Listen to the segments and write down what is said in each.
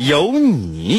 有你。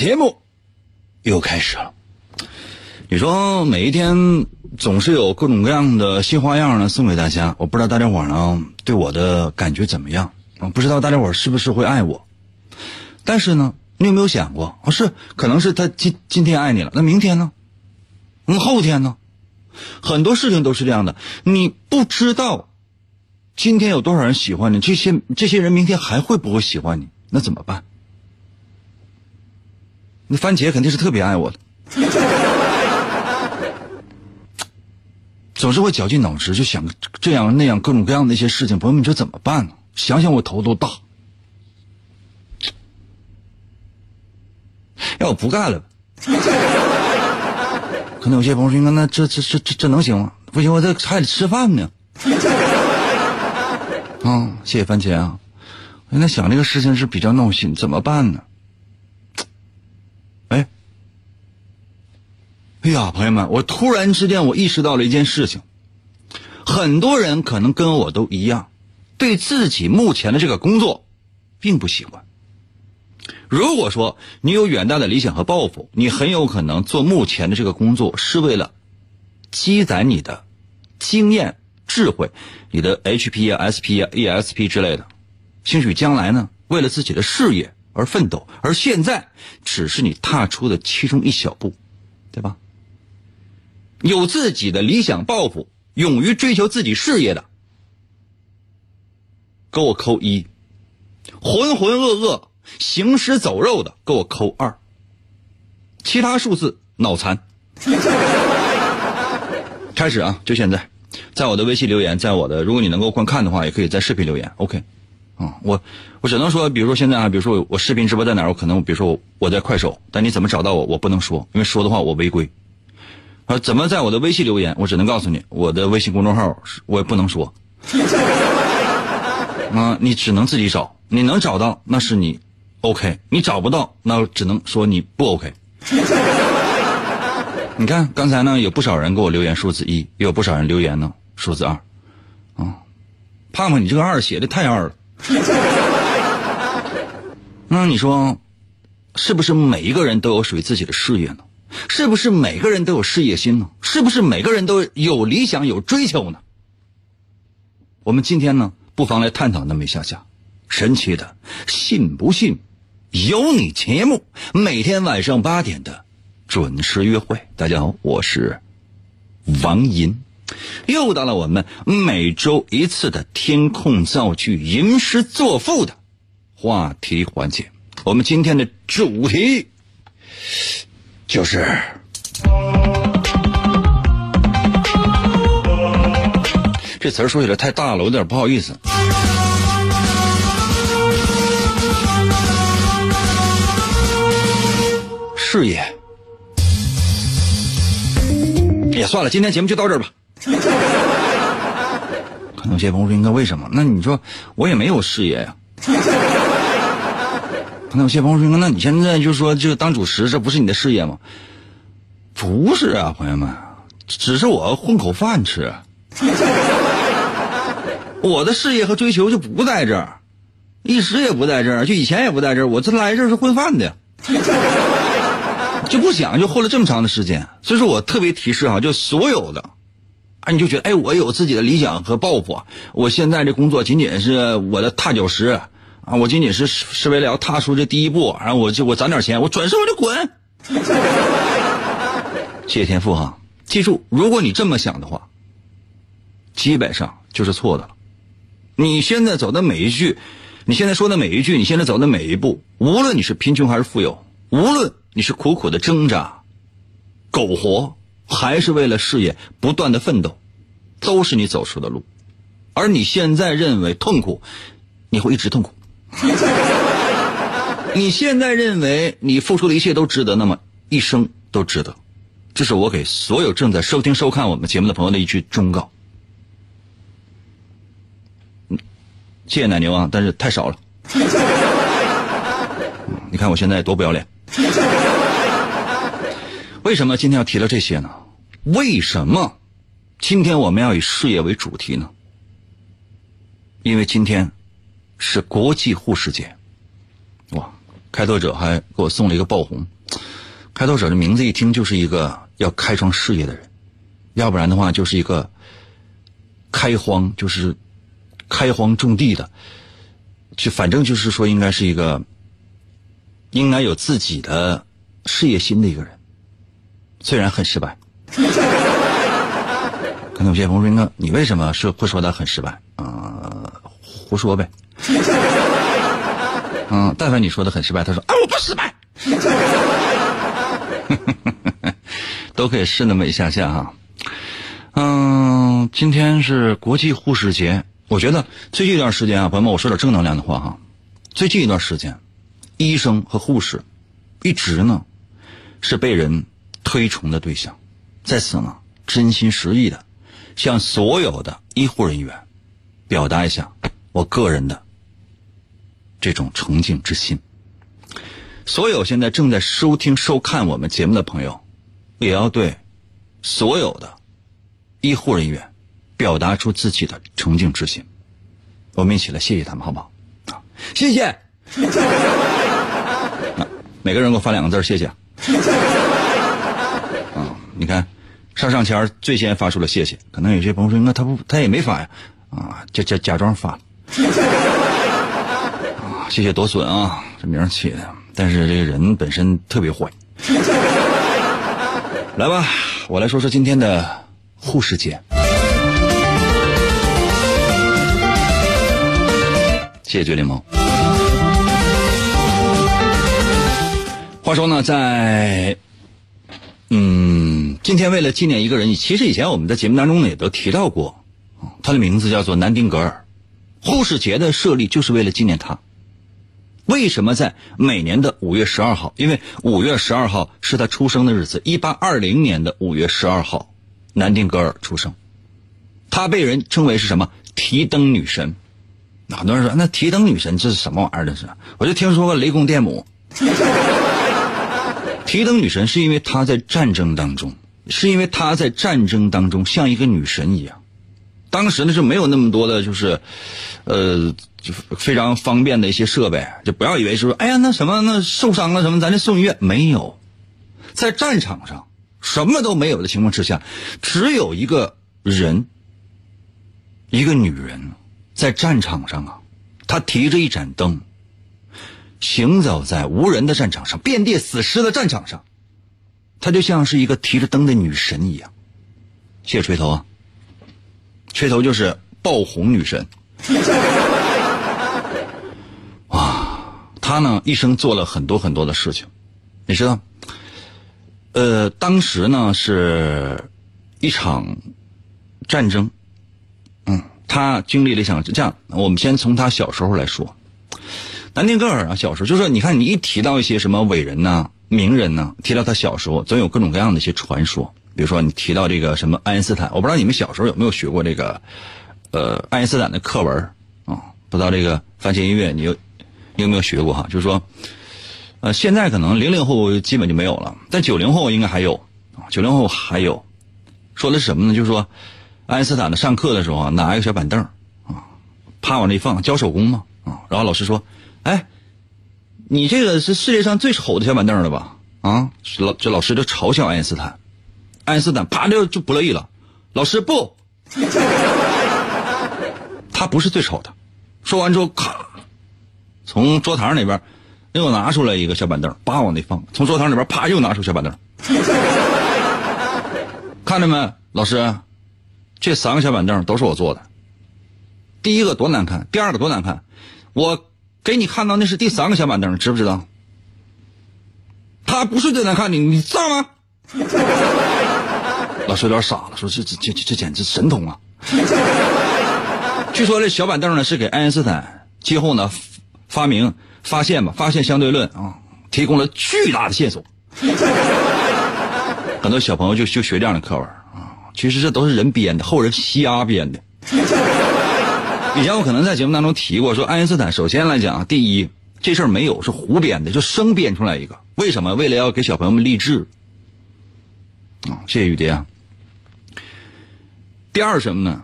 节目又开始了。你说每一天总是有各种各样的新花样呢送给大家，我不知道大家伙呢对我的感觉怎么样啊？不知道大家伙是不是会爱我？但是呢，你有没有想过啊？是可能是他今今天爱你了，那明天呢？嗯，后天呢？很多事情都是这样的，你不知道今天有多少人喜欢你，这些这些人明天还会不会喜欢你？那怎么办？那番茄肯定是特别爱我的。总是会绞尽脑汁，就想这样那样各种各样的一些事情。朋友们，你说怎么办呢？想想我头都大。要我不干了，可能有些朋友说：“那这这这这这能行吗？不行，我这还得吃饭呢。”啊，谢谢番茄啊！我现在想这个事情是比较闹心，怎么办呢？哎呀，朋友们，我突然之间我意识到了一件事情，很多人可能跟我都一样，对自己目前的这个工作，并不喜欢。如果说你有远大的理想和抱负，你很有可能做目前的这个工作是为了积攒你的经验、智慧，你的 HP 啊、SP 啊、E S P 之类的，兴许将来呢，为了自己的事业而奋斗，而现在只是你踏出的其中一小步，对吧？有自己的理想抱负，勇于追求自己事业的，给我扣一；浑浑噩噩、行尸走肉的，给我扣二。其他数字脑残。开始啊，就现在，在我的微信留言，在我的，如果你能够观看的话，也可以在视频留言。OK，啊，我我只能说，比如说现在啊，比如说我视频直播在哪儿，我可能比如说我在快手，但你怎么找到我，我不能说，因为说的话我违规。啊，怎么在我的微信留言？我只能告诉你，我的微信公众号我也不能说。啊，你只能自己找，你能找到那是你 OK，你找不到那只能说你不 OK。你看刚才呢，有不少人给我留言数字一，也有不少人留言呢数字二。啊，胖胖，你这个二写的太二了。那你说，是不是每一个人都有属于自己的事业呢？是不是每个人都有事业心呢？是不是每个人都有理想、有追求呢？我们今天呢，不妨来探讨那么一下下神奇的“信不信由你”节目，每天晚上八点的准时约会。大家好，我是王银，又到了我们每周一次的填空造句、吟诗作赋的话题环节。我们今天的主题。就是，这词儿说起来太大了，我有点不好意思。事业，也算了，今天节目就到这儿吧。可能有些朋友说，应该为什么？那你说我也没有事业呀。能有些朋友说：“那你现在就说就当主持，这不是你的事业吗？”不是啊，朋友们，只是我混口饭吃。我的事业和追求就不在这儿，一时也不在这儿，就以前也不在这儿。我这来这儿是混饭的。就不想，就混了这么长的时间。所以说我特别提示啊，就所有的，啊，你就觉得哎，我有自己的理想和抱负，我现在这工作仅仅是我的踏脚石啊，我仅仅是是为了要踏出这第一步，然后我就我攒点钱，我转身我就滚。谢谢天赋哈，记住，如果你这么想的话，基本上就是错的了。你现在走的每一句，你现在说的每一句，你现在走的每一步，无论你是贫穷还是富有，无论你是苦苦的挣扎、苟活，还是为了事业不断的奋斗，都是你走出的路。而你现在认为痛苦，你会一直痛苦。你现在认为你付出的一切都值得，那么一生都值得。这是我给所有正在收听收看我们节目的朋友的一句忠告。谢谢奶牛啊，但是太少了。你看我现在多不要脸。为什么今天要提到这些呢？为什么今天我们要以事业为主题呢？因为今天是国际护士节。哇，开拓者还给我送了一个爆红。开拓者的名字一听就是一个要开创事业的人，要不然的话就是一个开荒，就是开荒种地的，就反正就是说应该是一个应该有自己的事业心的一个人，虽然很失败。可能有些朋友说：“那你为什么说会说他很失败？”啊，胡说呗。嗯，但凡你说的很失败，他说：“啊，我不失败。”都可以试那么一下下哈。嗯，今天是国际护士节，我觉得最近一段时间啊，朋友们，我说点正能量的话哈。最近一段时间，医生和护士一直呢是被人推崇的对象，在此呢，真心实意的向所有的医护人员表达一下我个人的这种崇敬之心。所有现在正在收听收看我们节目的朋友，也要对所有的医护人员表达出自己的崇敬之心。我们一起来谢谢他们，好不好？啊，谢谢。每个人给我发两个字，谢谢。啊，你看，上上签最先发出了谢谢，可能有些朋友说，那他不，他也没发呀。啊，假假假装发。啊，谢谢多损啊，这名起的。但是这个人本身特别坏。来吧，我来说说今天的护士节。谢谢绝柠檬。话说呢，在嗯，今天为了纪念一个人，其实以前我们在节目当中呢也都提到过，他的名字叫做南丁格尔。护士节的设立就是为了纪念他。为什么在每年的五月十二号？因为五月十二号是他出生的日子，一八二零年的五月十二号，南丁格尔出生。他被人称为是什么？提灯女神。很多人说，那提灯女神这是什么玩意儿？这是？我就听说过雷公电母。提灯女神是因为她在战争当中，是因为她在战争当中像一个女神一样。当时呢是没有那么多的，就是，呃，就非常方便的一些设备，就不要以为是说，哎呀，那什么，那受伤了什么，咱就送医院没有，在战场上什么都没有的情况之下，只有一个人，一个女人，在战场上啊，她提着一盏灯，行走在无人的战场上，遍地死尸的战场上，她就像是一个提着灯的女神一样。谢谢锤头啊。吹头就是爆红女神，哇！她呢一生做了很多很多的事情，你知道？呃，当时呢是一场战争，嗯，她经历了一场这样。我们先从她小时候来说，南丁格尔啊，小时候就是你看，你一提到一些什么伟人呐、名人呐，提到他小时候，总有各种各样的一些传说。比如说，你提到这个什么爱因斯坦，我不知道你们小时候有没有学过这个，呃，爱因斯坦的课文啊？不知道这个番茄音乐，你有你有没有学过哈？就是说，呃，现在可能零零后基本就没有了，但九零后应该还有啊。九零后还有，说的是什么呢？就是说，爱因斯坦的上课的时候啊，拿一个小板凳啊，啪往那一放，教手工嘛啊。然后老师说：“哎，你这个是世界上最丑的小板凳了吧？”啊，老这老师就嘲笑爱因斯坦，爱因斯坦啪就就不乐意了，老师不，他不是最丑的。说完之后，咔，从桌堂里边又拿出来一个小板凳，叭往那放，从桌堂里边啪又拿出小板凳，看着没，老师，这三个小板凳都是我做的。第一个多难看，第二个多难看，我给你看到那是第三个小板凳，知不知道？他不是最难看的，你知道吗？老师有点傻了，说这这这这简直神童啊！据说这小板凳呢是给爱因斯坦今后呢发明发现吧，发现相对论啊，提供了巨大的线索。很多小朋友就就学这样的课文啊，其实这都是人编的，后人瞎编的。以前我可能在节目当中提过，说爱因斯坦首先来讲，第一这事儿没有是胡编的，就生编出来一个。为什么？为了要给小朋友们励志啊！谢谢雨蝶。第二什么呢？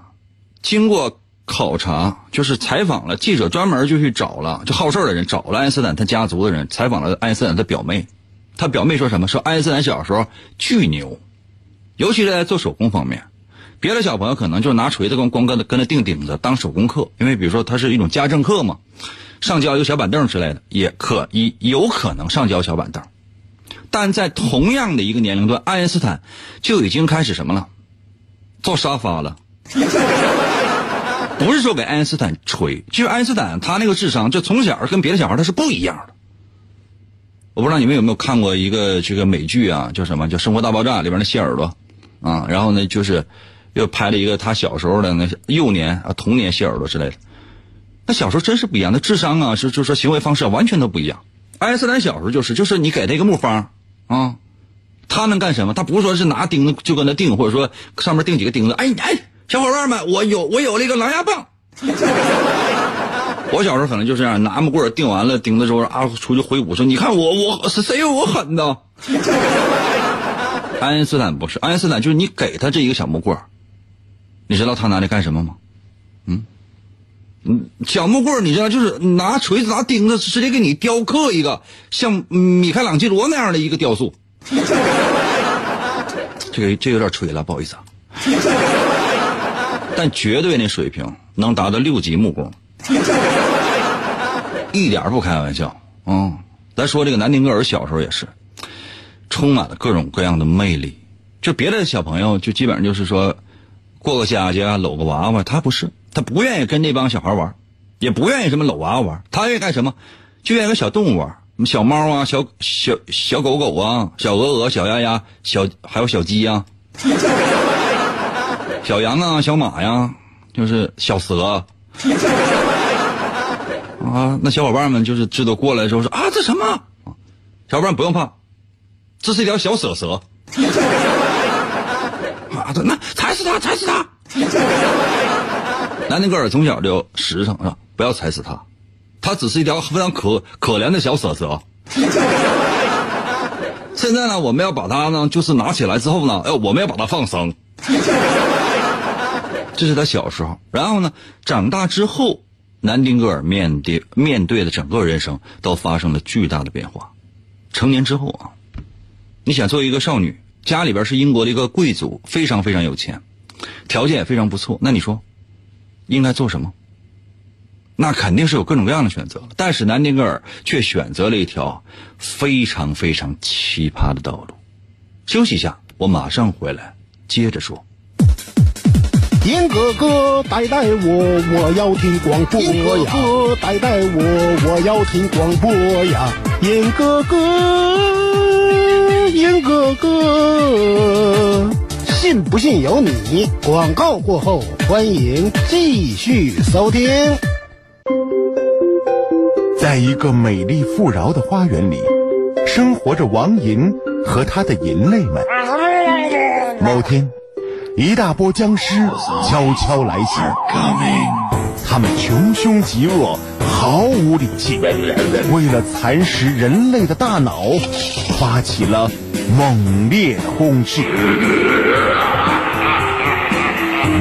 经过考察，就是采访了记者，专门就去找了就好事的人，找了爱因斯坦他家族的人，采访了爱因斯坦的表妹。他表妹说什么？说爱因斯坦小时候巨牛，尤其是在做手工方面。别的小朋友可能就拿锤子跟光跟跟他钉钉子当手工课，因为比如说他是一种家政课嘛，上交一个小板凳之类的，也可以有可能上交小板凳。但在同样的一个年龄段，爱因斯坦就已经开始什么了？造沙发了。不是说给爱因斯坦吹，其实爱因斯坦他那个智商，就从小跟别的小孩他是不一样的。我不知道你们有没有看过一个这个美剧啊，叫什么？叫《生活大爆炸》里边的谢耳朵啊，然后呢就是。又拍了一个他小时候的那幼年啊童年谢耳朵之类的，那小时候真是不一样，那智商啊是就是说行为方式完全都不一样。爱因斯坦小时候就是就是你给他一个木方啊，他能干什么？他不是说是拿钉子就跟他钉，或者说上面钉几个钉子。哎哎，小伙伴们，我有我有了一个狼牙棒。我小时候可能就这样，拿木棍钉完了钉子之后啊，出去挥舞说：“你看我我是谁有我狠呢？” 爱因斯坦不是，爱因斯坦就是你给他这一个小木棍你知道他拿来干什么吗？嗯，嗯，小木棍你知道就是拿锤子拿钉子直接给你雕刻一个像米开朗基罗那样的一个雕塑。这个这有点吹了，不好意思啊。但绝对那水平能达到六级木工，一点不开玩笑。嗯，咱说这个南丁格尔小时候也是，充满了各种各样的魅力。就别的小朋友就基本上就是说。过个家家搂个娃娃，他不是，他不愿意跟那帮小孩玩，也不愿意什么搂娃娃玩，他愿意干什么？就愿意跟小动物玩，什么小猫啊，小小小狗狗啊，小鹅鹅，小鸭鸭，小还有小鸡呀，小羊啊，小马呀，就是小蛇啊。那小伙伴们就是知道过来的时候说啊，这什么？小伙伴不用怕，这是一条小蛇蛇。啊那踩死它，踩死它！南丁格尔从小就实诚是吧？不要踩死它，他只是一条非常可可怜的小蛇蛇。现在呢，我们要把它呢，就是拿起来之后呢，哎，我们要把它放生。这是他小时候，然后呢，长大之后，南丁格尔面对面对的整个人生都发生了巨大的变化。成年之后啊，你想做一个少女？家里边是英国的一个贵族，非常非常有钱，条件也非常不错。那你说，应该做什么？那肯定是有各种各样的选择。但是南丁格尔却选择了一条非常非常奇葩的道路。休息一下，我马上回来接着说。严哥哥带带我，我要听广播呀！严哥哥带带我，我要听广播呀！严哥哥。严哥哥，信不信由你。广告过后，欢迎继续收听。在一个美丽富饶的花园里，生活着王银和他的银类们。某天，一大波僵尸悄悄来袭，他们穷凶极恶。毫无理性，为了蚕食人类的大脑，发起了猛烈攻势。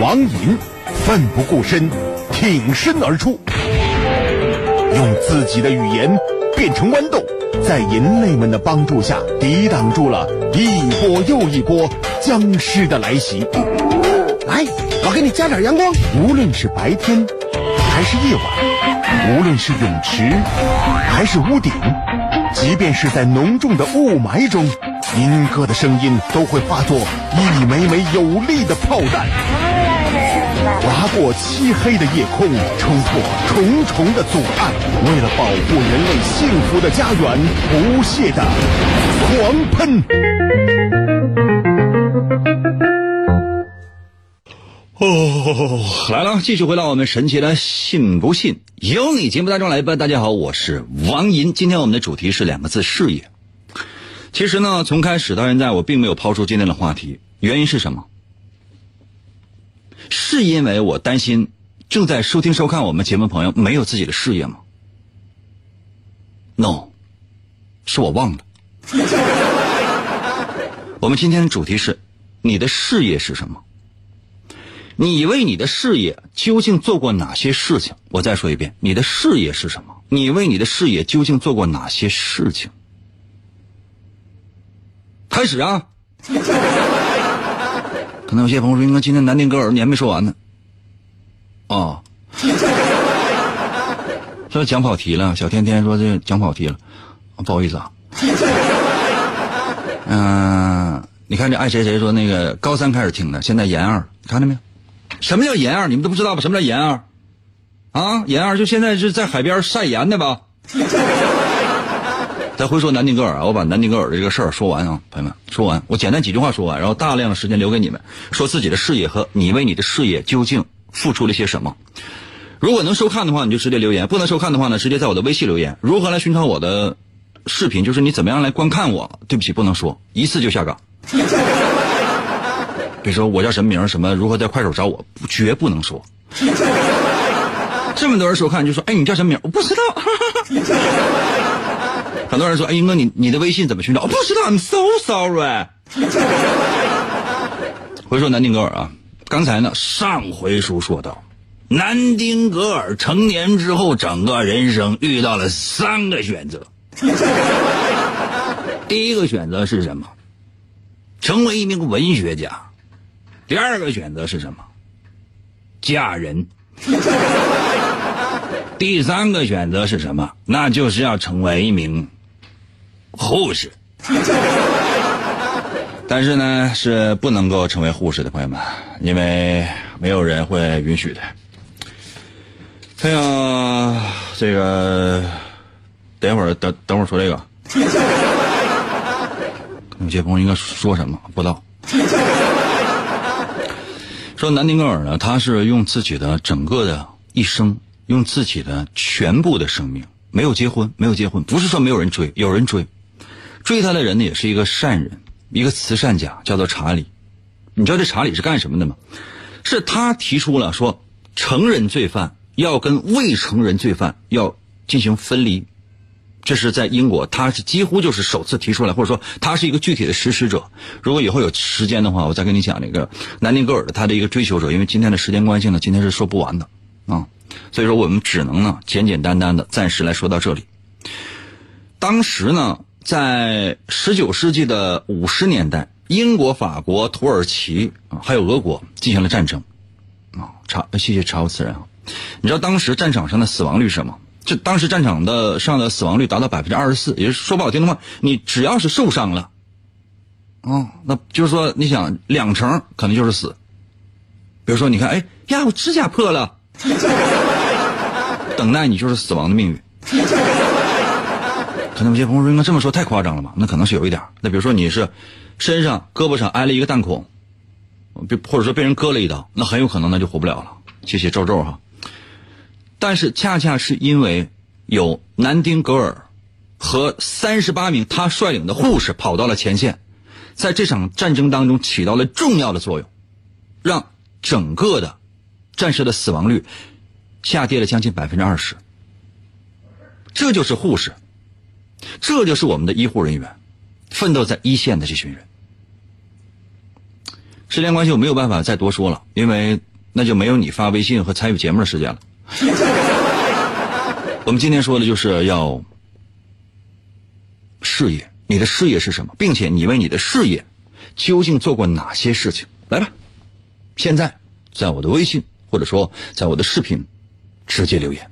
王银奋不顾身，挺身而出，用自己的语言变成豌豆，在银类们的帮助下，抵挡住了一波又一波僵尸的来袭。来，我给你加点阳光。无论是白天还是夜晚，无论是泳池还是屋顶，即便是在浓重的雾霾中，银哥的声音都会化作一枚枚有力的炮弹，划过漆黑的夜空，冲破重重的阻碍，为了保护人类幸福的家园，不懈的狂喷。哦，来了，继续回到我们神奇的“信不信由你”节目当中来吧。大家好，我是王银。今天我们的主题是两个字：事业。其实呢，从开始到现在，我并没有抛出今天的话题，原因是什么？是因为我担心正在收听收看我们节目朋友没有自己的事业吗？No，是我忘了。我们今天的主题是：你的事业是什么？你为你的事业究竟做过哪些事情？我再说一遍，你的事业是什么？你为你的事业究竟做过哪些事情？开始啊！可能有些朋友说：“应该今天南丁格尔你还没说完呢。”哦，说讲跑题了。小天天说这讲跑题了，不好意思啊。嗯，你看这爱谁谁说那个高三开始听的，现在研二，看到没有？什么叫研二？你们都不知道吧？什么叫研二？啊，研二就现在是在海边晒盐的吧？再回说南丁格尔啊，我把南丁格尔的这个事儿说完啊，朋友们，说完，我简单几句话说完，然后大量的时间留给你们，说自己的事业和你为你的事业究竟付出了些什么。如果能收看的话，你就直接留言；不能收看的话呢，直接在我的微信留言。如何来寻找我的视频？就是你怎么样来观看我？对不起，不能说，一次就下岗。比如说我叫什么名什么，如何在快手找我，绝不能说。这么多人收看，就说：“哎，你叫什么名？我不知道。很多人说：“哎，英哥，你你的微信怎么寻找？不知道，I'm so sorry。回说南丁格尔啊，刚才呢，上回书说到，南丁格尔成年之后，整个人生遇到了三个选择。第一个选择是什么？成为一名文学家。第二个选择是什么？嫁人。第三个选择是什么？那就是要成为一名护士。但是呢，是不能够成为护士的朋友们，因为没有人会允许的。哎呀，这个，等会儿等等会儿说这个。有些朋友应该说什么？不知道。说南丁格尔呢，他是用自己的整个的一生，用自己的全部的生命，没有结婚，没有结婚，不是说没有人追，有人追，追他的人呢也是一个善人，一个慈善家，叫做查理。你知道这查理是干什么的吗？是他提出了说，成人罪犯要跟未成人罪犯要进行分离。这是在英国，他是几乎就是首次提出来，或者说他是一个具体的实施者。如果以后有时间的话，我再跟你讲那个南丁格尔的他的一个追求者。因为今天的时间关系呢，今天是说不完的啊，所以说我们只能呢简简单单的暂时来说到这里。当时呢，在十九世纪的五十年代，英国、法国、土耳其，还有俄国进行了战争啊。查，谢谢查无此人啊。你知道当时战场上的死亡率是什么？这当时战场的上的死亡率达到百分之二十四，也就是说不好听的话，你只要是受伤了，哦，那就是说你想两成可能就是死。比如说你看，哎呀，我指甲破了，等待你就是死亡的命运。可能有些朋友说，应该这么说太夸张了吧？那可能是有一点。那比如说你是身上胳膊上挨了一个弹孔，或者说被人割了一刀，那很有可能那就活不了了。谢谢皱皱哈。但是恰恰是因为有南丁格尔和三十八名他率领的护士跑到了前线，在这场战争当中起到了重要的作用，让整个的战士的死亡率下跌了将近百分之二十。这就是护士，这就是我们的医护人员，奋斗在一线的这群人。时间关系，我没有办法再多说了，因为那就没有你发微信和参与节目的时间了。我们今天说的就是要，事业，你的事业是什么，并且你为你的事业究竟做过哪些事情？来吧，现在在我的微信或者说在我的视频直接留言。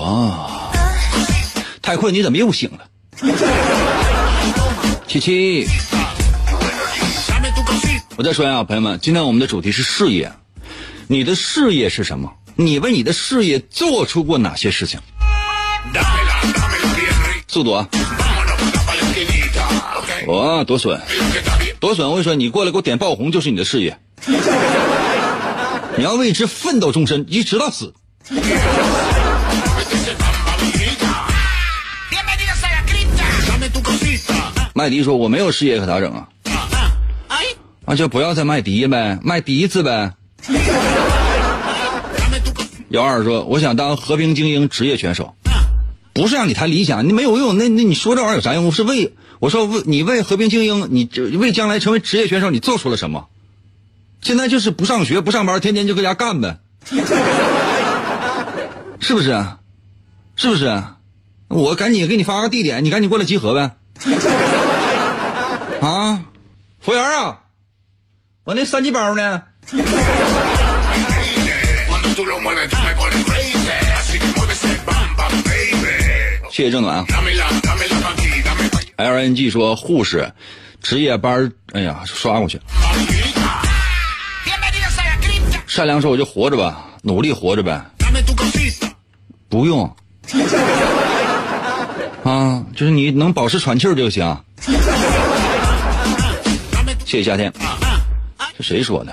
哇，太困，你怎么又醒了？七七，我再说呀，朋友们，今天我们的主题是事业，你的事业是什么？你为你的事业做出过哪些事情？速度啊！哇，多损，多损！我跟你说，你过来给我点爆红就是你的事业，你要为之奋斗终身，一直到死。麦迪说：“我没有事业可咋整啊？那就不要再卖笛呗，卖笛子呗。”幺二说：“我想当和平精英职业选手，不是让你谈理想，你没有用。那那你说这玩意儿有啥用？是为我说为你为和平精英，你为将来成为职业选手，你做出了什么？现在就是不上学不上班，天天就搁家干呗，是不是？是不是？我赶紧给你发个地点，你赶紧过来集合呗。啊，服务员啊，我那三级包呢？”谢谢郑暖啊。L N G 说护士，值夜班，哎呀，刷过去。善良说我就活着吧，努力活着呗。不用。啊，就是你能保持喘气就行。谢谢夏天。这谁说的？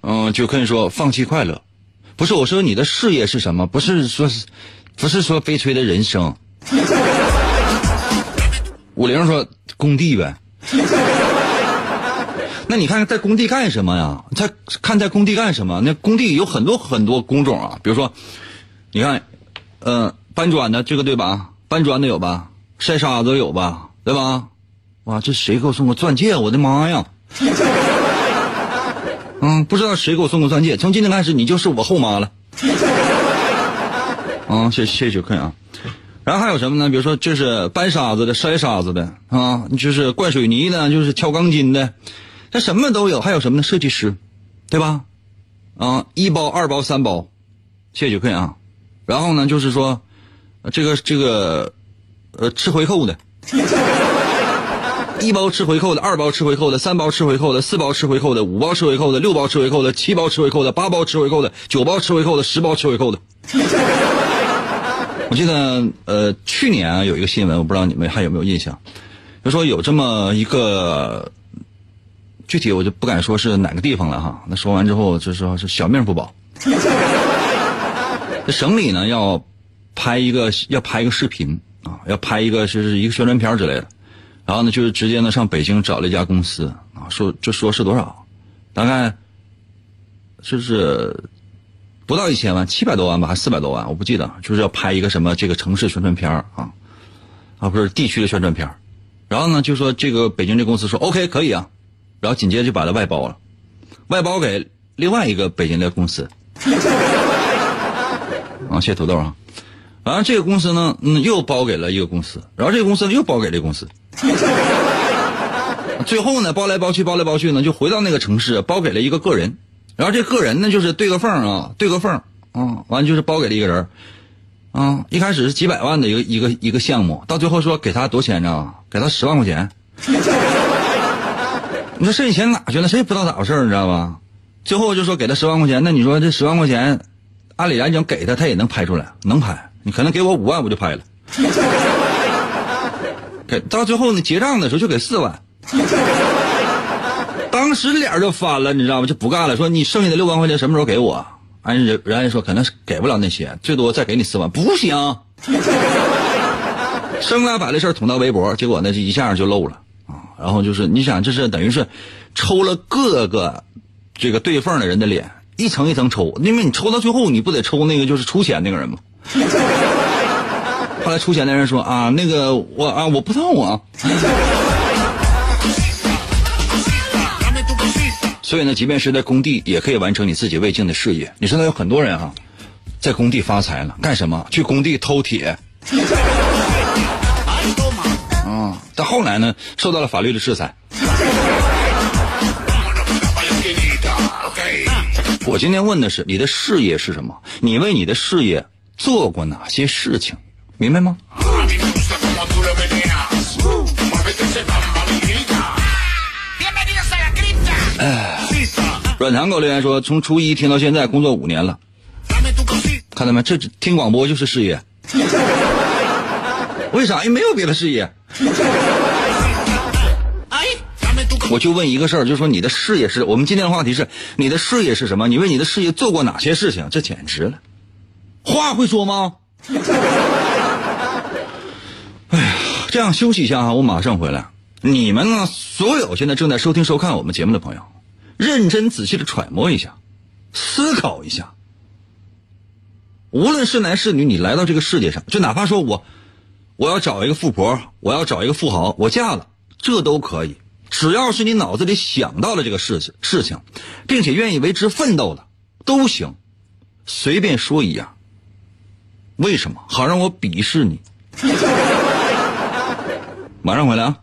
嗯，就可以说放弃快乐，不是我说你的事业是什么？不是说，不是说悲催的人生。五零说工地呗，那你看在工地干什么呀？在看在工地干什么？那工地有很多很多工种啊，比如说，你看，呃，搬砖的这个对吧？搬砖的有吧？晒沙子有吧？对吧？哇，这谁给我送个钻戒？我的妈呀！嗯，不知道谁给我送过钻戒。从今天开始，你就是我后妈了。啊，谢谢谢坤啊。然后还有什么呢？比如说，就是搬沙子的、筛沙子的啊，就是灌水泥的，就是敲钢筋的，他什么都有。还有什么呢？设计师，对吧？啊，一包、二包、三包，谢谢客啊。然后呢，就是说，这个这个，呃，吃回扣的。一包吃回扣的，二包吃回扣的，三包吃回扣的，四包吃回扣的，五包吃回扣的，六包吃回扣的，七包吃回扣的，八包吃回扣的，九包吃回扣的，十包吃回扣的。我记得呃，去年有一个新闻，我不知道你们还有没有印象，就说有这么一个，具体我就不敢说是哪个地方了哈。那说完之后就说是小命不保。这省里呢要拍一个要拍一个视频啊，要拍一个就是一个宣传片之类的。然后呢，就是直接呢上北京找了一家公司啊，说就说是多少，大概就是不到一千万，七百多万吧，还四百多万，我不记得，就是要拍一个什么这个城市宣传片啊，啊不是地区的宣传片然后呢就说这个北京这公司说 OK 可以啊，然后紧接着就把它外包了，外包给另外一个北京的公司，啊谢谢土豆啊，完了这个公司呢嗯又包给了一个公司，然后这个公司又包给这个公司。最后呢，包来包去，包来包去呢，就回到那个城市，包给了一个个人。然后这个人呢，就是对个缝啊，对个缝啊，完就是包给了一个人啊。一开始是几百万的一个一个一个项目，到最后说给他多少钱呢？给他十万块钱。你说剩下钱哪去了？谁也不知道咋回事你知道吧？最后就说给他十万块钱，那你说这十万块钱，按理来讲给他，他也能拍出来，能拍。你可能给我五万，我就拍了。给到最后呢，结账的时候就给四万，当时脸就翻了，你知道吗？就不干了，说你剩下的六万块钱什么时候给我？人人人家说可能是给不了那些，最多再给你四万，不行。生拉把这事儿捅到微博，结果呢，这一下就漏了。然后就是你想，这是等于是抽了各个这个对缝的人的脸，一层一层抽，因为你抽到最后，你不得抽那个就是出钱那个人吗？后来出钱的人说啊，那个我啊我不痛啊。所以呢，即便是在工地，也可以完成你自己未尽的事业。你知道有很多人哈，在工地发财了，干什么？去工地偷铁。啊，但后来呢，受到了法律的制裁。我今天问的是你的事业是什么？你为你的事业做过哪些事情？明白吗？哎，软糖狗留言说，从初一听到现在，工作五年了。看到没？这听广播就是事业。为啥？因为没有别的事业。我就问一个事儿，就说你的事业是？我们今天的话题是你的事业是什么？你为你的事业做过哪些事情？这简直了，话会说吗？哎呀，这样休息一下啊，我马上回来。你们呢？所有现在正在收听收看我们节目的朋友，认真仔细的揣摩一下，思考一下。无论是男是女，你来到这个世界上，就哪怕说我，我要找一个富婆，我要找一个富豪，我嫁了，这都可以。只要是你脑子里想到了这个事情事情，并且愿意为之奋斗的，都行。随便说一样。为什么？好让我鄙视你。马上回来啊！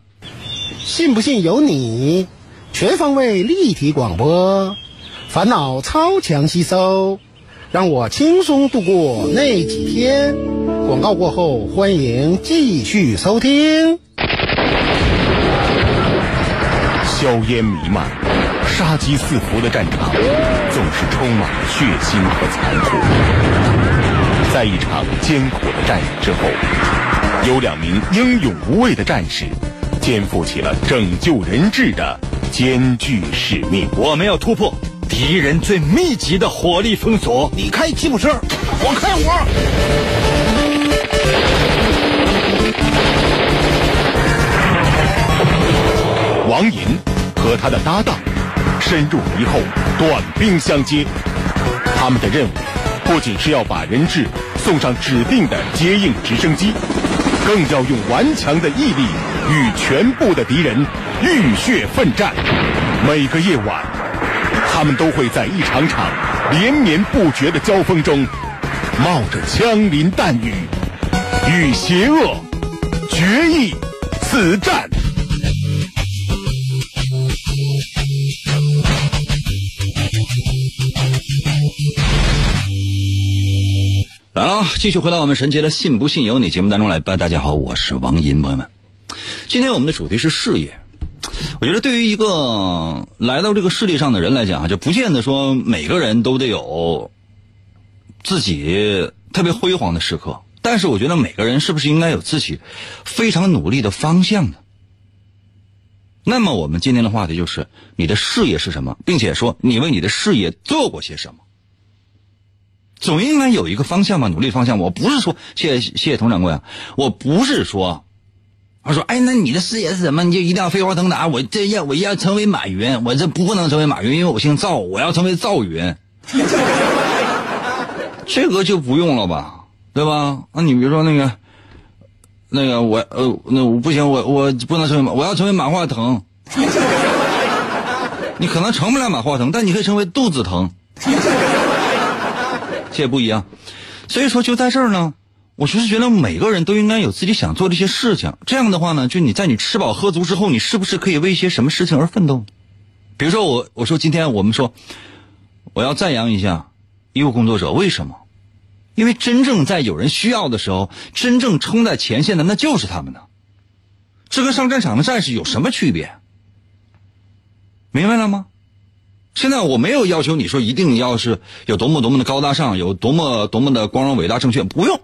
信不信由你，全方位立体广播，烦恼超强吸收，让我轻松度过那几天。广告过后，欢迎继续收听。硝烟弥漫、杀机四伏的战场，总是充满了血腥和残酷。在一场艰苦的战役之后，有两名英勇无畏的战士。肩负起了拯救人质的艰巨使命。我们要突破敌人最密集的火力封锁。你开吉普车，我开我。王银和他的搭档深入敌后，短兵相接。他们的任务不仅是要把人质送上指定的接应直升机。更要用顽强的毅力与全部的敌人浴血奋战。每个夜晚，他们都会在一场场连绵不绝的交锋中，冒着枪林弹雨，与邪恶决一死战。继续回到我们神奇的“信不信由你”节目当中来吧。大家好，我是王银，朋友们。今天我们的主题是事业。我觉得对于一个来到这个世界上的人来讲，就不见得说每个人都得有自己特别辉煌的时刻。但是，我觉得每个人是不是应该有自己非常努力的方向呢？那么，我们今天的话题就是你的事业是什么，并且说你为你的事业做过些什么。总应该有一个方向吧，努力方向。我不是说，谢谢谢谢佟掌柜啊，我不是说，他说，哎，那你的事业是什么？你就一定要飞黄腾达。我这要我要成为马云，我这不能成为马云，因为我姓赵，我要成为赵云。这个就不用了吧，对吧？那你比如说那个，那个我呃，那我不行，我我不能成为马，我要成为马化腾。你可能成不了马化腾，但你可以成为肚子疼。这不一样，所以说就在这儿呢，我就是觉得每个人都应该有自己想做的一些事情。这样的话呢，就你在你吃饱喝足之后，你是不是可以为一些什么事情而奋斗？比如说我，我说今天我们说，我要赞扬一下医务工作者，为什么？因为真正在有人需要的时候，真正冲在前线的那就是他们呢。这跟上战场的战士有什么区别？明白了吗？现在我没有要求你说一定要是有多么多么的高大上，有多么多么的光荣伟大正确，不用，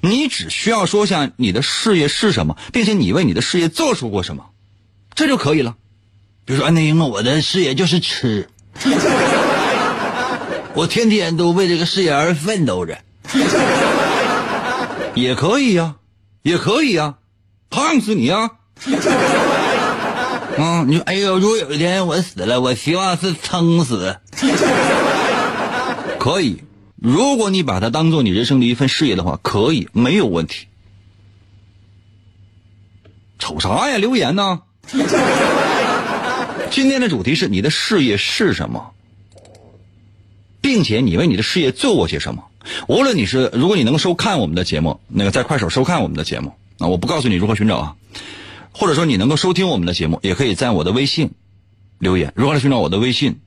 你只需要说下你的事业是什么，并且你为你的事业做出过什么，这就可以了。比如说安内英，我的事业就是吃，我天天都为这个事业而奋斗着，也可以呀，也可以啊，胖死你啊！啊，你说，哎呦，如果有一天我死了，我希望是撑死。可以，如果你把它当做你人生的一份事业的话，可以，没有问题。瞅啥呀？留言呢？今天的主题是你的事业是什么，并且你为你的事业做过些什么。无论你是，如果你能收看我们的节目，那个在快手收看我们的节目啊，我不告诉你如何寻找啊，或者说你能够收听我们的节目，也可以在我的微信留言。如何来寻找我的微信？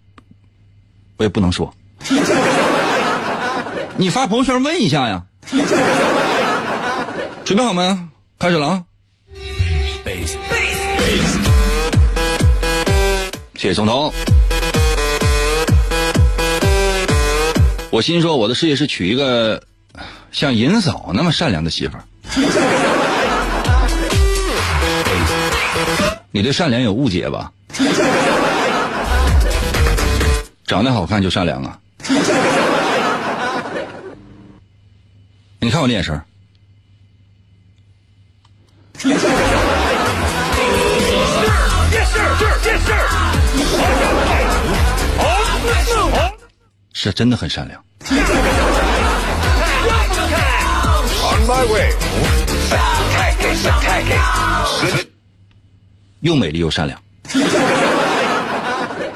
我也不能说，你发朋友圈问一下呀。准备好没？开始了啊！谢谢总统。我心说，我的事业是娶一个像银嫂那么善良的媳妇儿。你对善良有误解吧？长得好看就善良啊？你看我的眼神。是真的很善良。又美丽又善良，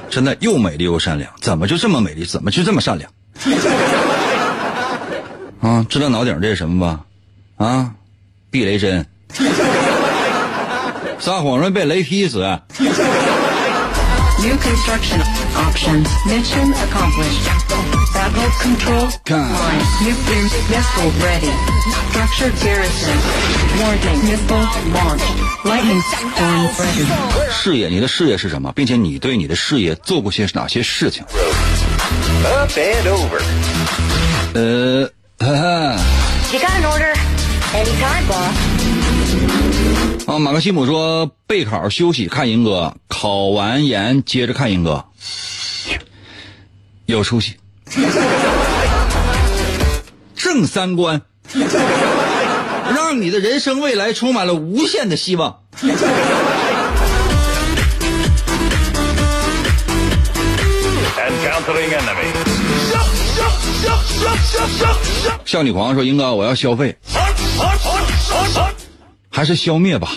真的又美丽又善良，怎么就这么美丽？怎么就这么善良？啊，知道脑顶这是什么吧？啊，避雷针，撒谎容易被雷劈死。New construction options. Mission accomplished. Battle control. Line. Nuclear missile ready. Structure garrison. Warning. Missile launched. Lightning storm ready. 事业，你的事业是什么？并且你对你的事业做过些哪些事情？Up and over. 呃，哈哈。You got an order? Anytime, boss. 啊，马克西姆说备考休息看银哥，考完研接着看银哥，有出息，正三观，让你的人生未来充满了无限的希望。少女狂说：“英哥，我要消费，还是消灭吧。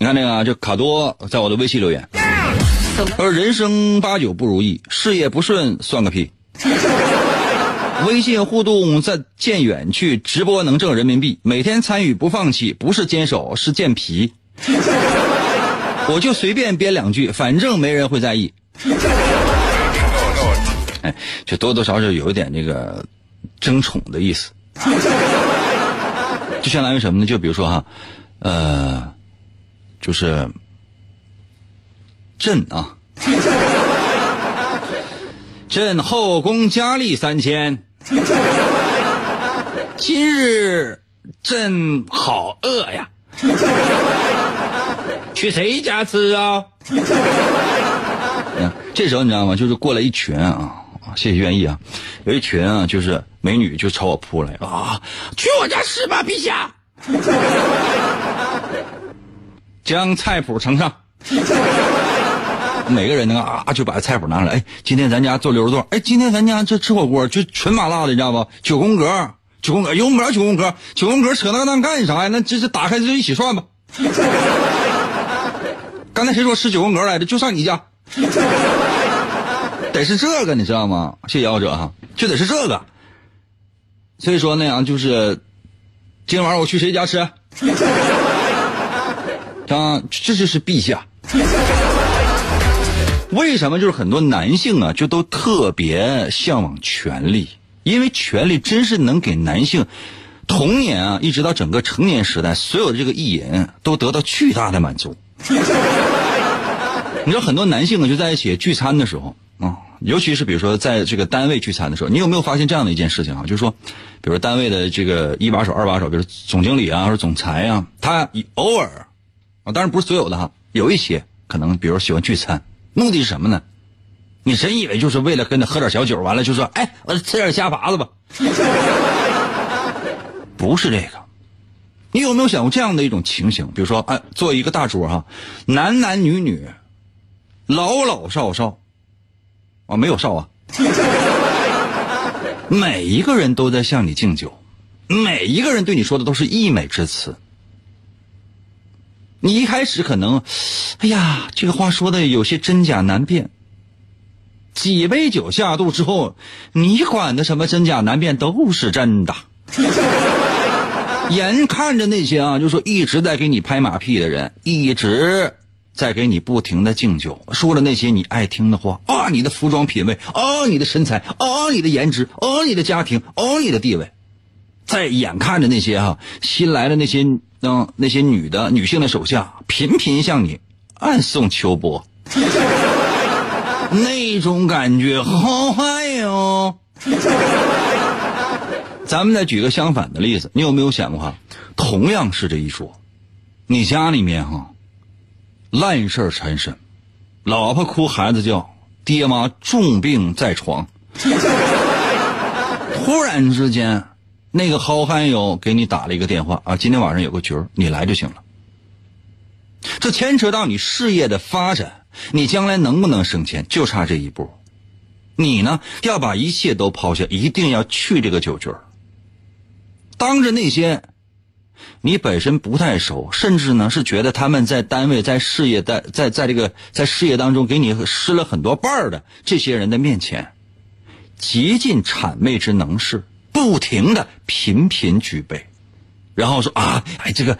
你看那个，就卡多在我的微信留言，他说：“人生八九不如意，事业不顺算个屁。微信互动再渐远去，直播能挣人民币，每天参与不放弃，不是坚守是健脾。我就随便编两句，反正没人会在意。哎，就多多少少有一点这个争宠的意思，就相当于什么呢？就比如说哈，呃，就是朕啊，朕后宫佳丽三千，今日朕好饿呀，去谁家吃啊？这时候你知道吗？就是过来一群啊，谢谢愿意啊，有一群啊，就是美女就朝我扑来啊，去我家吃吧，陛下。将菜谱呈上，每个人呢啊就把菜谱拿出来。哎，今天咱家做牛肉段，哎，今天咱家这吃火锅就纯麻辣的，你知道不？九宫格，九宫格，用不了九宫格，九宫格扯那蛋干啥呀？那这是打开就一起涮吧。刚才谁说吃九宫格来着？就上你家。得是这个，你知道吗？谢谢姚者哈，就得是这个。所以说那样就是，今天晚上我去谁家吃？啊，这就是陛下。为什么就是很多男性啊，就都特别向往权力？因为权力真是能给男性童年啊，一直到整个成年时代，所有的这个意淫都得到巨大的满足。你知道很多男性啊，就在一起聚餐的时候啊、尤其是比如说在这个单位聚餐的时候，你有没有发现这样的一件事情啊？就是说，比如说单位的这个一把手、二把手，比如总经理啊，或者总裁啊，他偶尔啊，当然不是所有的哈，有一些可能，比如喜欢聚餐，目的是什么呢？你真以为就是为了跟他喝点小酒，完了就说，哎，我吃点虾爬子吧？不是这个。你有没有想过这样的一种情形？比如说，哎，做一个大桌哈，男男女女，老老少少，啊，没有少啊，每一个人都在向你敬酒，每一个人对你说的都是溢美之词。你一开始可能，哎呀，这个话说的有些真假难辨。几杯酒下肚之后，你管的什么真假难辨，都是真的。眼看着那些啊，就说一直在给你拍马屁的人，一直在给你不停的敬酒，说了那些你爱听的话啊，你的服装品味啊，你的身材啊，你的颜值啊，你的家庭啊，你的地位，在眼看着那些哈新来的那些嗯那些女的女性的手下频频向你暗送秋波。那种感觉好嗨哟！咱们再举个相反的例子，你有没有想过哈？同样是这一说，你家里面哈烂事儿缠身，老婆哭孩子叫，爹妈重病在床，突然之间，那个好汉友给你打了一个电话啊，今天晚上有个局儿，你来就行了。这牵扯到你事业的发展。你将来能不能升迁，就差这一步。你呢，要把一切都抛下，一定要去这个酒局当着那些你本身不太熟，甚至呢是觉得他们在单位、在事业、在在在这个在事业当中给你施了很多伴的这些人的面前，极尽谄媚之能事，不停的频频举杯，然后说啊，哎这个，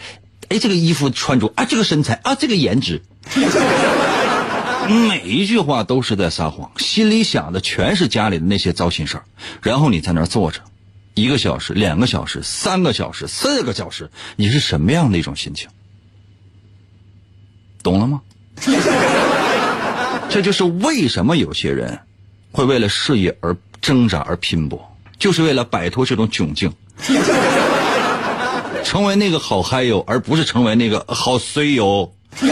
哎这个衣服穿着啊，这个身材啊，这个颜值。每一句话都是在撒谎，心里想的全是家里的那些糟心事儿，然后你在那儿坐着，一个小时、两个小时、三个小时、四个小时，你是什么样的一种心情？懂了吗？这就是为什么有些人会为了事业而挣扎而拼搏，就是为了摆脱这种窘境，成为那个好嗨友，而不是成为那个好衰友。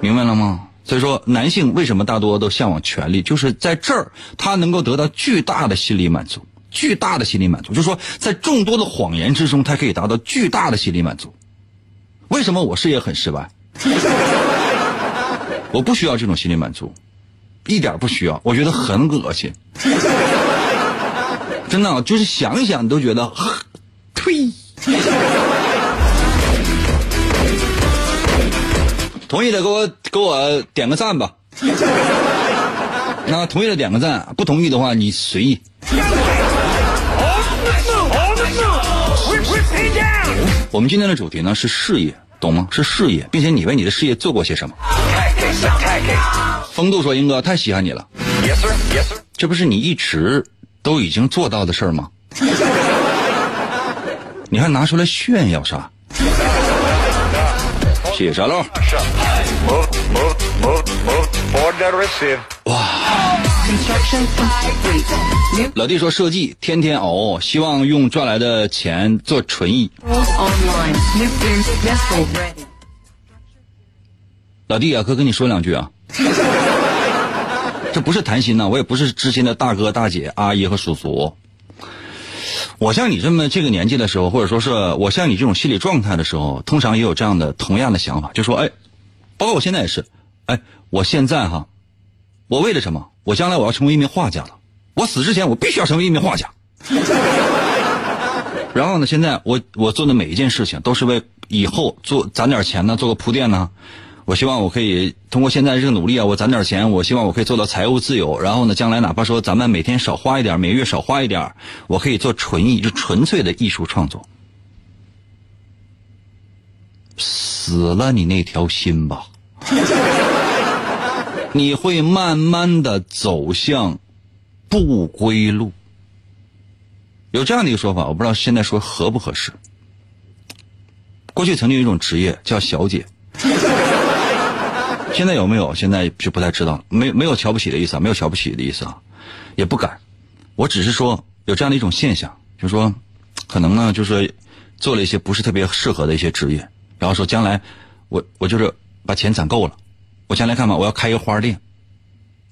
明白了吗？所以说，男性为什么大多都向往权力？就是在这儿，他能够得到巨大的心理满足，巨大的心理满足。就是说，在众多的谎言之中，他可以达到巨大的心理满足。为什么我事业很失败？我不需要这种心理满足，一点不需要。我觉得很恶心，真的，就是想一想你都觉得，呸。同意的给我给我点个赞吧。那同意的点个赞，不同意的话你随意。我们今天的主题呢是事业，懂吗？是事业，并且你为你的事业做过些什么？风度说：“英哥太稀罕你了，这不是你一直都已经做到的事儿吗？你还拿出来炫耀啥？”谢谢沙漏。哇！老弟说设计天天熬，希望用赚来的钱做纯艺。老弟啊，哥跟你说两句啊，这不是谈心呐，我也不是知心的大哥大姐阿姨和叔叔。我像你这么这个年纪的时候，或者说是我像你这种心理状态的时候，通常也有这样的同样的想法，就说哎，包括我现在也是，哎，我现在哈，我为了什么？我将来我要成为一名画家了，我死之前我必须要成为一名画家。然后呢，现在我我做的每一件事情都是为以后做攒点钱呢，做个铺垫呢。我希望我可以通过现在这个努力啊，我攒点钱。我希望我可以做到财务自由。然后呢，将来哪怕说咱们每天少花一点，每月少花一点，我可以做纯艺，就纯粹的艺术创作。死了你那条心吧，你会慢慢的走向不归路。有这样的一个说法，我不知道现在说合不合适。过去曾经有一种职业叫小姐。现在有没有？现在就不太知道。没没有瞧不起的意思啊，没有瞧不起的意思啊，也不敢。我只是说有这样的一种现象，就是说，可能呢，就是做了一些不是特别适合的一些职业，然后说将来我我就是把钱攒够了，我将来干嘛？我要开一个花店，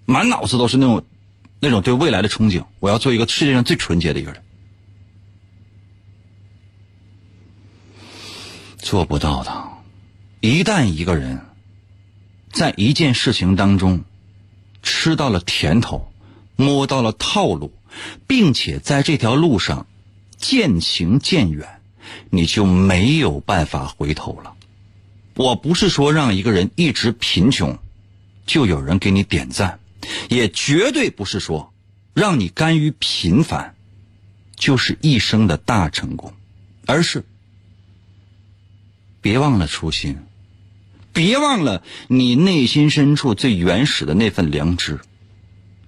满脑子都是那种那种对未来的憧憬，我要做一个世界上最纯洁的一个人。做不到的。一旦一个人在一件事情当中吃到了甜头，摸到了套路，并且在这条路上渐行渐远，你就没有办法回头了。我不是说让一个人一直贫穷，就有人给你点赞，也绝对不是说让你甘于平凡，就是一生的大成功，而是别忘了初心，别忘了你内心深处最原始的那份良知。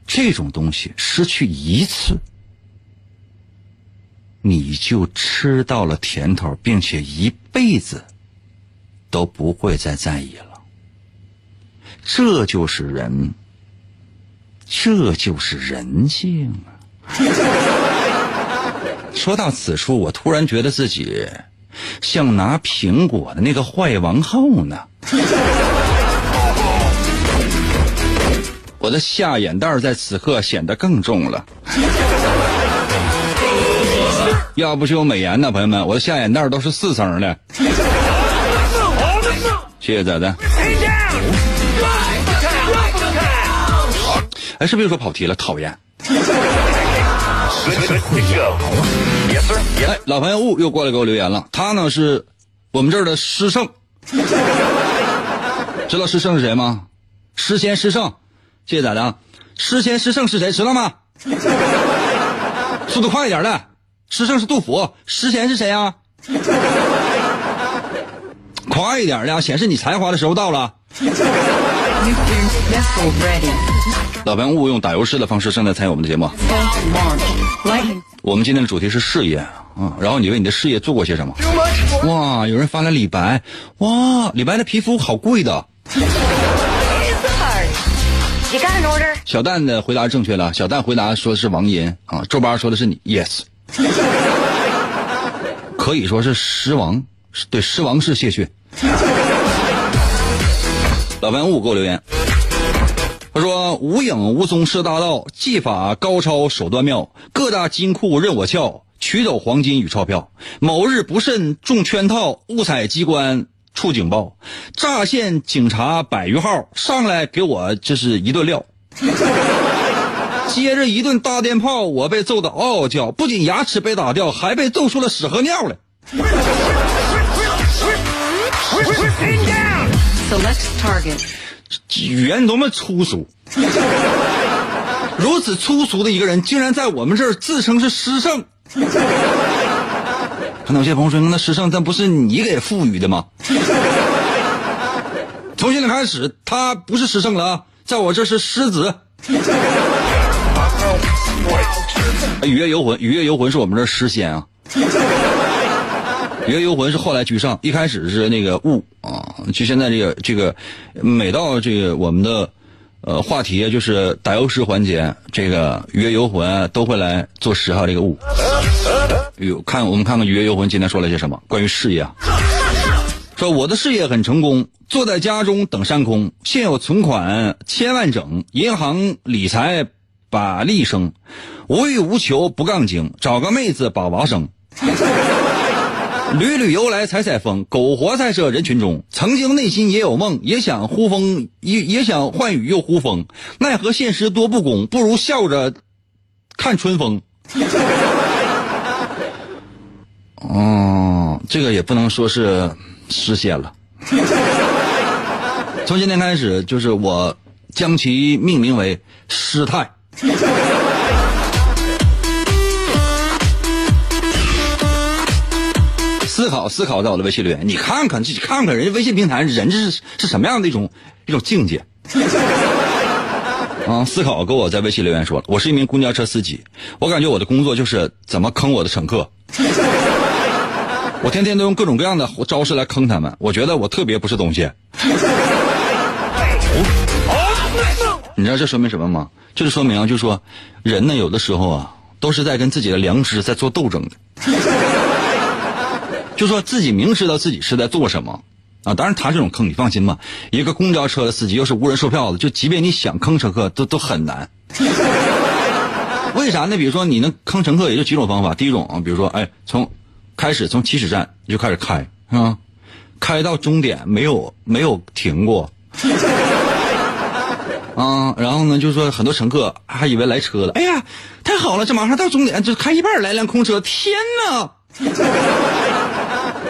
这种东西失去一次，你就吃到了甜头，并且一辈子都不会再在意了。这就是人，这就是人性啊！说到此处，我突然觉得自己像拿苹果的那个坏王后呢。我的下眼袋在此刻显得更重了。要不是有美颜呢，朋友们，我的下眼袋都是四层的。谢谢仔仔。哎，是不是又说跑题了？讨厌。哎，老朋友雾又过来给我留言了，他呢是我们这儿的诗圣，知道诗圣是谁吗？诗仙诗圣。谢谢咋的？诗仙诗圣是谁？知道吗？速度快一点的，诗圣是杜甫，诗仙是谁啊？快一点的，显示你才华的时候到了。老朋友误用打油诗的方式正在参与我们的节目。我们今天的主题是事业啊，然后你为你的事业做过些什么？哇，有人发来李白，哇，李白的皮肤好贵的。小蛋的回答正确了，小蛋回答说是王银啊，周八说的是你，yes，可以说是狮王，对，狮王是谢逊。老朋友误给我留言，他说无影无踪是大盗，技法高超手段妙，各大金库任我撬，取走黄金与钞票。某日不慎中圈套，误踩机关触警报，乍现警察百余号上来给我这是一顿撂。接着一顿大电炮，我被揍得嗷嗷叫，不仅牙齿被打掉，还被揍出了屎和尿来。语言多么粗俗！如此粗俗的一个人，竟然在我们这儿自称是诗圣。可能有些朋友说，那诗圣但不是你给赋予的吗？从现在开始，他不是诗圣了啊。在我这是狮子。雨夜游魂，雨夜游魂是我们这诗仙啊。雨夜游魂是后来居上，一开始是那个雾啊。就现在这个这个，每到这个我们的呃话题就是打油诗环节，这个雨夜游魂都会来做诗哈。这个雾，有看我们看看雨夜游魂今天说了些什么关于事业啊。说我的事业很成功，坐在家中等山空，现有存款千万整，银行理财把利生，无欲无求不杠精，找个妹子把娃生，屡屡由来采采风，苟活在这人群中，曾经内心也有梦，也想呼风，也也想唤雨又呼风，奈何现实多不公，不如笑着看春风。哦，这个也不能说是。实现了。从今天开始，就是我将其命名为“失态”。思考思考，在我的微信留言，你看看，自己看看人家微信平台人家是是什么样的一种一种境界。啊，思考给我在微信留言说，我是一名公交车司机，我感觉我的工作就是怎么坑我的乘客。我天天都用各种各样的招式来坑他们，我觉得我特别不是东西。你知道这说明什么吗？就是说明，就是说，人呢有的时候啊，都是在跟自己的良知在做斗争的。就说自己明知道自己是在做什么，啊。当然，他这种坑你放心吧，一个公交车的司机又是无人售票的，就即便你想坑乘客，都都很难。为啥呢？比如说你能坑乘客，也就几种方法。第一种啊，比如说，哎，从开始从起始站就开始开，是吧？开到终点没有没有停过。啊，然后呢，就是说很多乘客还以为来车了，哎呀，太好了，这马上到终点，就开一半来辆空车，天哪！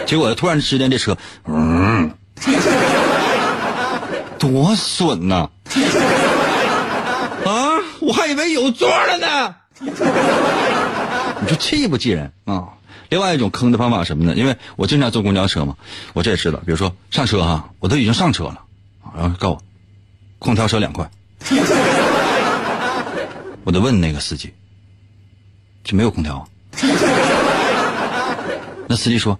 结果突然之间这车，嗯，多损呐！啊，我还以为有座了呢。你说气不气人啊？另外一种坑的方法什么呢？因为我经常坐公交车嘛，我这也知道。比如说上车哈，我都已经上车了，然后告我空调车两块。我得问那个司机，就没有空调。那司机说，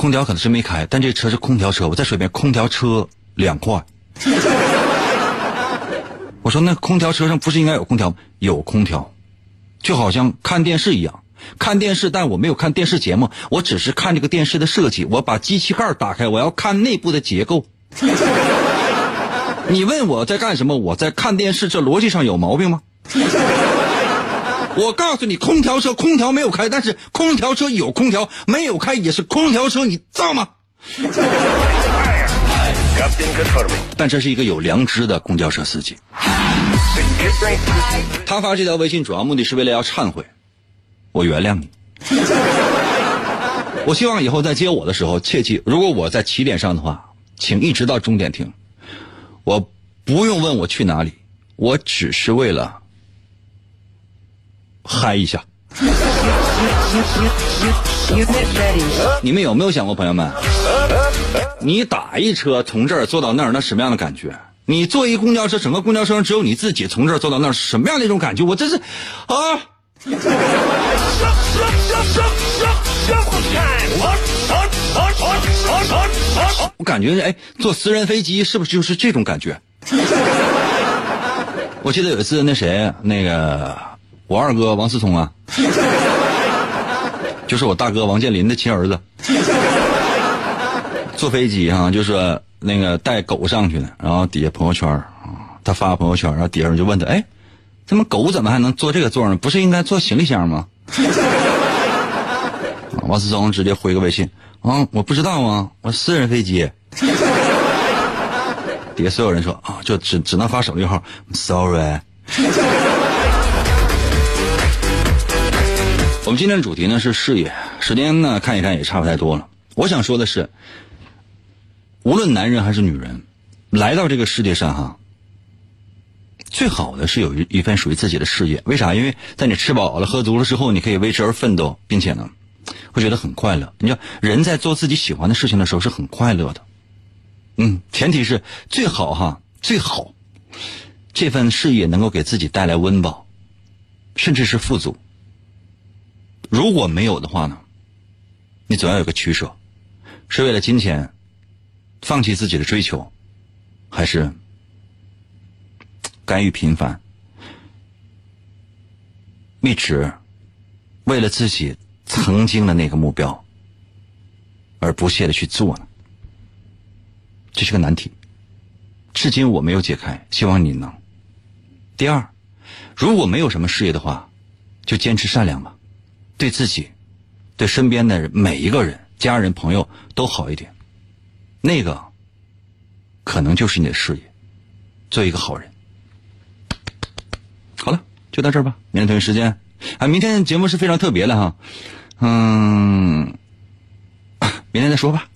空调可能是没开，但这车是空调车。我再说一遍，空调车两块。我说那空调车上不是应该有空调？有空调，就好像看电视一样，看电视，但我没有看电视节目，我只是看这个电视的设计。我把机器盖打开，我要看内部的结构。你问我在干什么？我在看电视，这逻辑上有毛病吗？我告诉你，空调车空调没有开，但是空调车有空调，没有开也是空调车，你知道吗？但这是一个有良知的公交车司机。他发这条微信主要目的是为了要忏悔，我原谅你。我希望以后在接我的时候，切记，如果我在起点上的话，请一直到终点停。我不用问我去哪里，我只是为了嗨一下。你们有没有想过，朋友们，你打一车从这儿坐到那儿，那什么样的感觉？你坐一公交车，整个公交车上只有你自己，从这儿坐到那儿，什么样的一种感觉？我真是啊！我感觉哎，坐私人飞机是不是就是这种感觉？我记得有一次，那谁，那个我二哥王思聪啊，就是我大哥王健林的亲儿子，坐飞机哈，就是那个带狗上去的，然后底下朋友圈啊，他发朋友圈，然后底下人就问他，哎，怎么狗怎么还能坐这个座呢？不是应该坐行李箱吗？王思聪直接回个微信。啊，我不知道啊，我私人飞机。底下所有人说啊，就只只能发省略号，sorry。我们今天的主题呢是事业，时间呢看一看也差不太多了。我想说的是，无论男人还是女人，来到这个世界上哈，最好的是有一一份属于自己的事业。为啥？因为在你吃饱了喝足了之后，你可以为之而奋斗，并且呢。会觉得很快乐。你知道，人在做自己喜欢的事情的时候是很快乐的。嗯，前提是最好哈，最好这份事业能够给自己带来温饱，甚至是富足。如果没有的话呢，你总要有个取舍，是为了金钱放弃自己的追求，还是甘于平凡，一直为了自己。曾经的那个目标，而不懈的去做呢？这是个难题，至今我没有解开，希望你能。第二，如果没有什么事业的话，就坚持善良吧，对自己，对身边的人每一个人、家人、朋友都好一点，那个可能就是你的事业，做一个好人。好了，就到这儿吧。明天同一时间，啊，明天节目是非常特别的哈。嗯，明天再说吧。